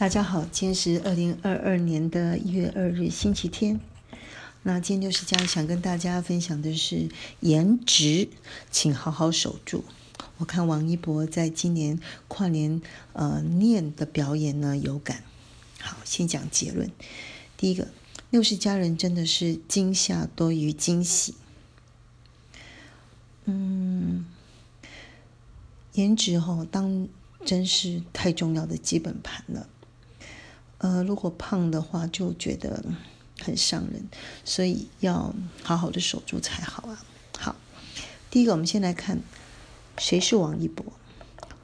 大家好，今天是二零二二年的一月二日，星期天。那今天六十家想跟大家分享的是颜值，请好好守住。我看王一博在今年跨年呃念的表演呢有感。好，先讲结论。第一个，六十家人真的是惊吓多于惊喜。嗯，颜值哈，当真是太重要的基本盘了。呃，如果胖的话，就觉得很伤人，所以要好好的守住才好啊。好，第一个，我们先来看谁是王一博。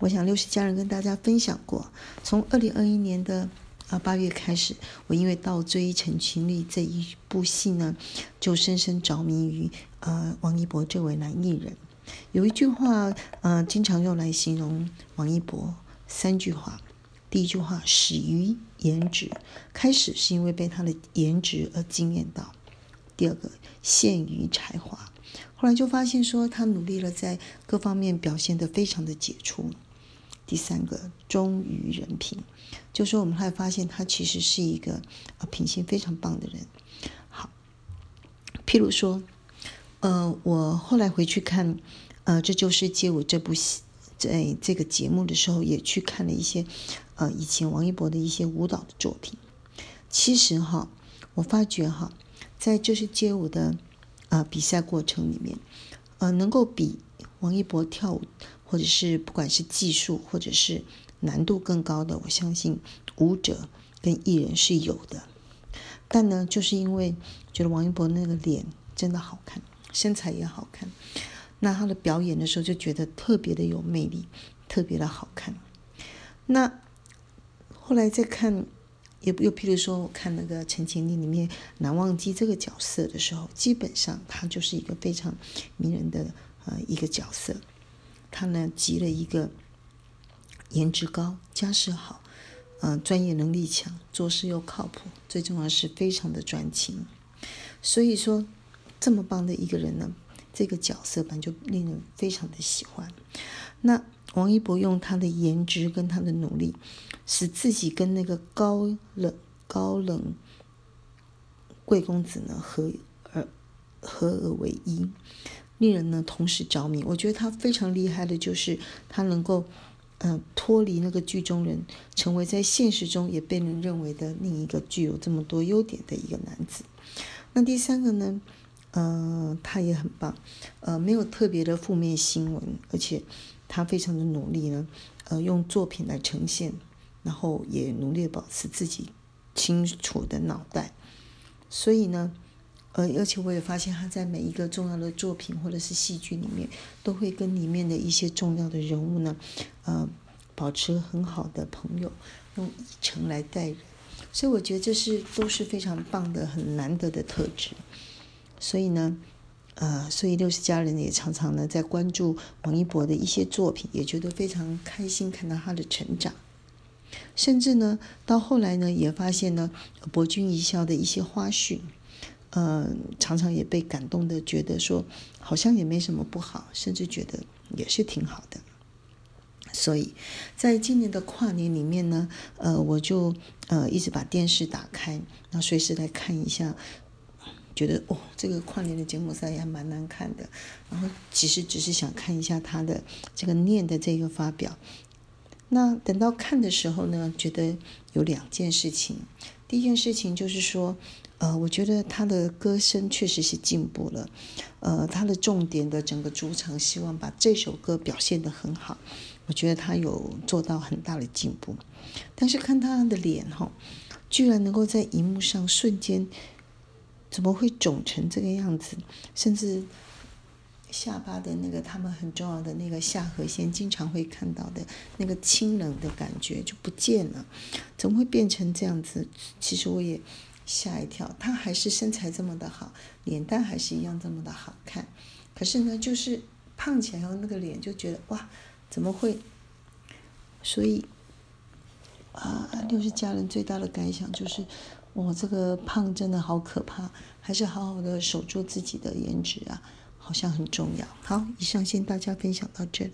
我想六十家人跟大家分享过，从二零二一年的啊八月开始，我因为《倒追陈情令》这一部戏呢，就深深着迷于呃王一博这位男艺人。有一句话，呃，经常用来形容王一博，三句话。第一句话始于颜值，开始是因为被他的颜值而惊艳到。第二个陷于才华，后来就发现说他努力了，在各方面表现得非常的杰出。第三个忠于人品，就说我们还发现他其实是一个呃品性非常棒的人。好，譬如说，呃，我后来回去看，呃，这就是街舞这部戏。在这个节目的时候，也去看了一些，呃，以前王一博的一些舞蹈的作品。其实哈，我发觉哈，在就是街舞的呃比赛过程里面，呃，能够比王一博跳舞，或者是不管是技术或者是难度更高的，我相信舞者跟艺人是有的。但呢，就是因为觉得王一博那个脸真的好看，身材也好看。那他的表演的时候就觉得特别的有魅力，特别的好看。那后来再看，又又譬如说，我看那个《陈情令》里面难忘记这个角色的时候，基本上他就是一个非常迷人的呃一个角色。他呢集了一个颜值高、家世好、嗯专业能力强、做事又靠谱，最重要是非常的专情。所以说，这么棒的一个人呢。这个角色本就令人非常的喜欢。那王一博用他的颜值跟他的努力，使自己跟那个高冷高冷贵公子呢合而合而为一，令人呢同时着迷。我觉得他非常厉害的，就是他能够嗯脱离那个剧中人，成为在现实中也被人认为的另一个具有这么多优点的一个男子。那第三个呢？嗯，他也很棒，呃，没有特别的负面新闻，而且他非常的努力呢，呃，用作品来呈现，然后也努力保持自己清楚的脑袋，所以呢，呃，而且我也发现他在每一个重要的作品或者是戏剧里面，都会跟里面的一些重要的人物呢，呃，保持很好的朋友，用以诚来待人，所以我觉得这是都是非常棒的、很难得的特质。所以呢，呃，所以六十家人也常常呢在关注王一博的一些作品，也觉得非常开心看到他的成长。甚至呢，到后来呢，也发现呢，博君一笑的一些花絮，嗯，常常也被感动的，觉得说好像也没什么不好，甚至觉得也是挺好的。所以，在今年的跨年里面呢，呃，我就呃一直把电视打开，那随时来看一下。觉得哦，这个跨年的节目赛也还蛮难看的。然后其实只是想看一下他的这个念的这个发表。那等到看的时候呢，觉得有两件事情。第一件事情就是说，呃，我觉得他的歌声确实是进步了。呃，他的重点的整个主场，希望把这首歌表现得很好。我觉得他有做到很大的进步。但是看他的脸哈，居然能够在荧幕上瞬间。怎么会肿成这个样子？甚至下巴的那个他们很重要的那个下颌线，经常会看到的那个清冷的感觉就不见了。怎么会变成这样子？其实我也吓一跳。他还是身材这么的好，脸蛋还是一样这么的好看。可是呢，就是胖起来后那个脸就觉得哇，怎么会？所以啊，六十家人最大的感想就是。我这个胖真的好可怕，还是好好的守住自己的颜值啊，好像很重要。好，以上先大家分享到这里。